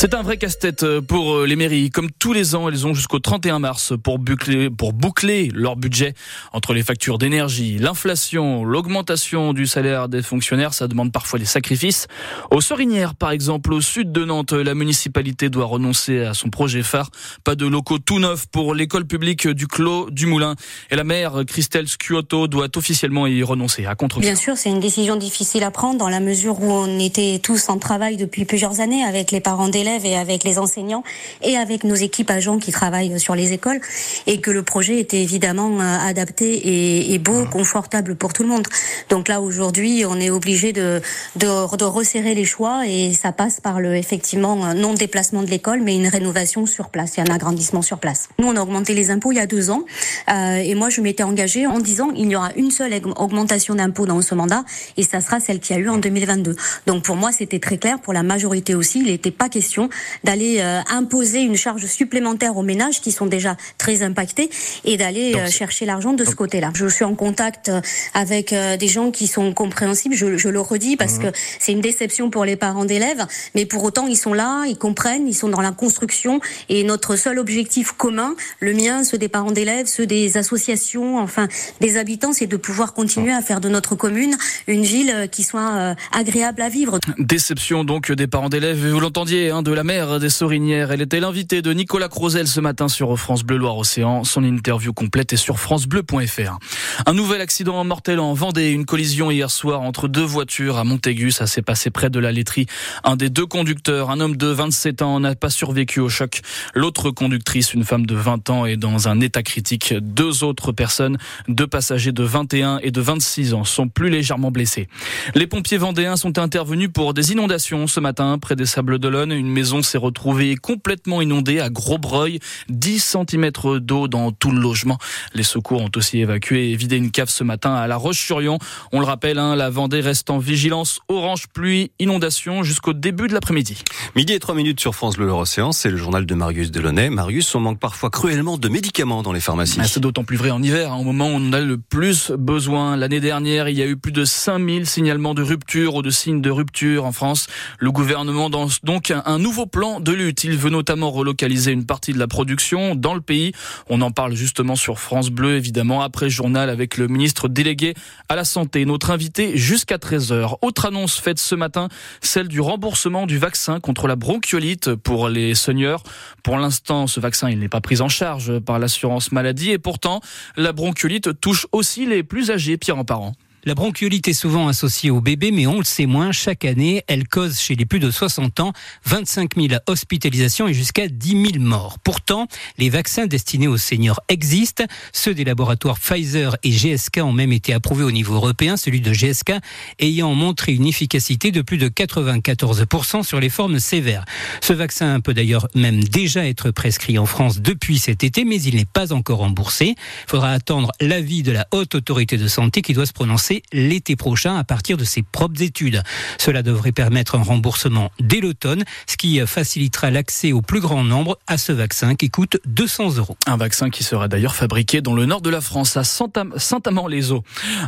C'est un vrai casse-tête euh, pour euh, les mairies. Comme tous les ans, elles ont jusqu'au 31 mars pour boucler, leur budget entre les factures d'énergie, l'inflation, l'augmentation du salaire des fonctionnaires. Ça demande parfois des sacrifices. Aux Sorinières, par exemple, au sud de Nantes, la municipalité doit renoncer à son projet phare. Pas de locaux tout neufs pour l'école publique du Clos du Moulin. Et la maire, Christelle Scuotto, doit officiellement y renoncer à contre Bien sûr, c'est une décision difficile à prendre dans la mesure où on était tous en travail depuis plusieurs années avec les parents d'élèves et avec les enseignants et avec nos équipes agents qui travaillent sur les écoles et que le projet était évidemment euh, adapté et, beau, confortable pour tout le monde. Donc là aujourd'hui, on est obligé de, de, de resserrer les choix et ça passe par le effectivement non déplacement de l'école mais une rénovation sur place et un agrandissement sur place. Nous on a augmenté les impôts il y a deux ans euh, et moi je m'étais engagée en disant il y aura une seule augmentation d'impôts dans ce mandat et ça sera celle qui a eu en 2022. Donc pour moi c'était très clair, pour la majorité aussi, il n'était pas question d'aller euh, imposer une charge supplémentaire aux ménages qui sont déjà très impactés et d'aller euh, chercher l'argent de ce côté-là. Je suis en contact euh, avec des gens qui sont compréhensibles, je, je le redis parce mhm. que c'est une déception pour les parents d'élèves, mais pour autant ils sont là, ils comprennent, ils sont dans la construction et notre seul objectif commun, le mien, ceux des parents d'élèves, ceux des associations, enfin des habitants, c'est de pouvoir continuer à faire de notre commune une ville qui soit agréable à vivre. Déception donc des parents d'élèves, vous l'entendiez, hein, de la mère des Sorinières. Elle était l'invitée de Nicolas Crozel ce matin sur France Bleu Loire-Océan. Son interview complète est sur francebleu.fr. Un nouvel accident mortel en Vendée. Une collision hier soir entre deux voitures à Montaigu. Ça s'est passé près de la laiterie. Un des deux conducteurs, un homme de 27 ans, n'a pas survécu au choc. L'autre conductrice, une femme de 20 ans, est dans un état critique. Deux autres personnes, deux passagers de 21 et de 26 ans, sont plus légèrement blessés. Les pompiers vendéens sont intervenus pour des inondations ce matin près des Sables d'Olonne. Maison s'est retrouvée complètement inondée à Grosbreuil, 10 cm d'eau dans tout le logement. Les secours ont aussi évacué et vidé une cave ce matin à La Roche-sur-Yon. On le rappelle, hein, la Vendée reste en vigilance orange pluie, inondation jusqu'au début de l'après-midi. Midi et 3 minutes sur France Bleu Océan, c'est le journal de Marius Delaunay. Marius, on manque parfois cruellement de médicaments dans les pharmacies. Ah, c'est d'autant plus vrai en hiver, hein, au moment où on a le plus besoin. L'année dernière, il y a eu plus de 5000 signalements de rupture ou de signes de rupture en France. Le gouvernement lance donc un nouveau plan de lutte. Il veut notamment relocaliser une partie de la production dans le pays. On en parle justement sur France Bleu, évidemment, après journal avec le ministre délégué à la Santé, notre invité jusqu'à 13h. Autre annonce faite ce matin, celle du remboursement du vaccin contre la bronchiolite pour les seniors. Pour l'instant, ce vaccin, n'est pas pris en charge par l'assurance maladie et pourtant, la bronchiolite touche aussi les plus âgés, Pierre en parent. La bronchiolite est souvent associée au bébé, mais on le sait moins. Chaque année, elle cause chez les plus de 60 ans 25 000 hospitalisations et jusqu'à 10 000 morts. Pourtant, les vaccins destinés aux seniors existent. Ceux des laboratoires Pfizer et GSK ont même été approuvés au niveau européen, celui de GSK ayant montré une efficacité de plus de 94% sur les formes sévères. Ce vaccin peut d'ailleurs même déjà être prescrit en France depuis cet été, mais il n'est pas encore remboursé. Il faudra attendre l'avis de la haute autorité de santé qui doit se prononcer l'été prochain à partir de ses propres études. Cela devrait permettre un remboursement dès l'automne, ce qui facilitera l'accès au plus grand nombre à ce vaccin qui coûte 200 euros. Un vaccin qui sera d'ailleurs fabriqué dans le nord de la France, à Saint-Amand-les-Eaux.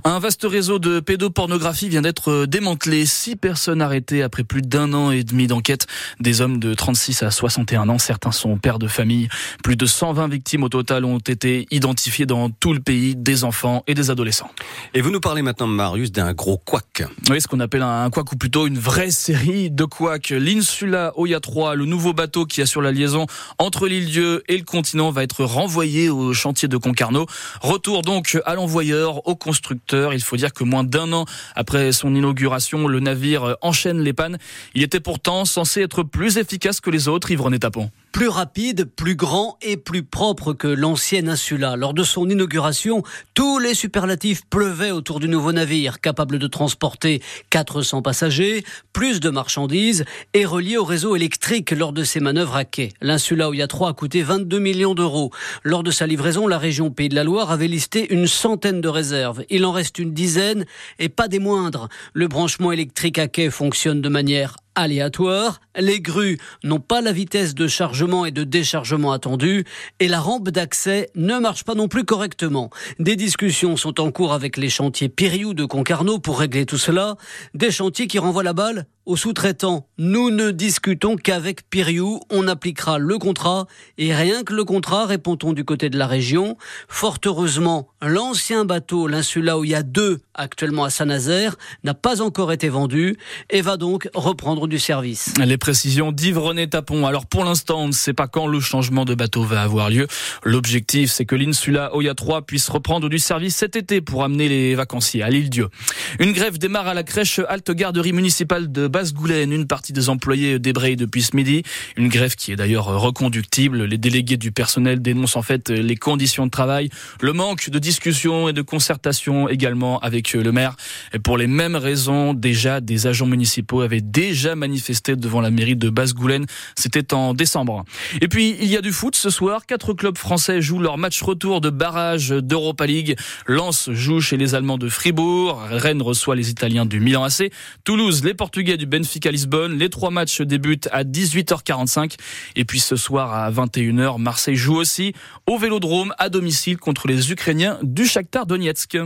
Un vaste réseau de pédopornographie vient d'être démantelé. Six personnes arrêtées après plus d'un an et demi d'enquête. Des hommes de 36 à 61 ans. Certains sont pères de famille. Plus de 120 victimes au total ont été identifiées dans tout le pays, des enfants et des adolescents. Et vous nous parlez maintenant, Marius, d'un gros couac. Oui, ce qu'on appelle un ou plutôt une vraie série de couacs. L'Insula Oya 3, le nouveau bateau qui assure la liaison entre l'île-dieu et le continent, va être renvoyé au chantier de Concarneau. Retour donc à l'envoyeur, au constructeur. Il faut dire que moins d'un an après son inauguration, le navire enchaîne les pannes. Il était pourtant censé être plus efficace que les autres, Yves Tapon. Plus rapide, plus grand et plus propre que l'ancienne Insula. Lors de son inauguration, tous les superlatifs pleuvaient autour du nouveau navire, capable de transporter 400 passagers, plus de marchandises et relié au réseau électrique lors de ses manœuvres à quai. L'Insula Oya 3 a coûté 22 millions d'euros. Lors de sa livraison, la région Pays de la Loire avait listé une centaine de réserves. Il en reste une dizaine et pas des moindres. Le branchement électrique à quai fonctionne de manière aléatoire, les grues n'ont pas la vitesse de chargement et de déchargement attendue, et la rampe d'accès ne marche pas non plus correctement. Des discussions sont en cours avec les chantiers Piriou de Concarneau pour régler tout cela, des chantiers qui renvoient la balle aux sous-traitants. Nous ne discutons qu'avec Piriou, on appliquera le contrat, et rien que le contrat, répond-on du côté de la région. Fort heureusement, l'ancien bateau, l'insula où il a deux actuellement à Saint-Nazaire, n'a pas encore été vendu, et va donc reprendre du service. Les précisions d'Yves René Tapon. Alors pour l'instant, on ne sait pas quand le changement de bateau va avoir lieu. L'objectif, c'est que l'Insula Oya 3 puisse reprendre du service cet été pour amener les vacanciers à l'île Dieu. Une grève démarre à la crèche Halte Garderie municipale de Basse-Goulaine. Une partie des employés débraye depuis ce midi. Une grève qui est d'ailleurs reconductible. Les délégués du personnel dénoncent en fait les conditions de travail, le manque de discussion et de concertation également avec le maire. Et pour les mêmes raisons, déjà des agents municipaux avaient déjà manifesté devant la mairie de Basse-Goulaine. C'était en décembre. Et puis, il y a du foot ce soir. Quatre clubs français jouent leur match retour de barrage d'Europa League. Lens joue chez les Allemands de Fribourg. Reçoit les Italiens du Milan AC. Toulouse, les Portugais du Benfica Lisbonne. Les trois matchs débutent à 18h45. Et puis ce soir à 21h, Marseille joue aussi au Vélodrome à domicile contre les Ukrainiens du Shakhtar Donetsk.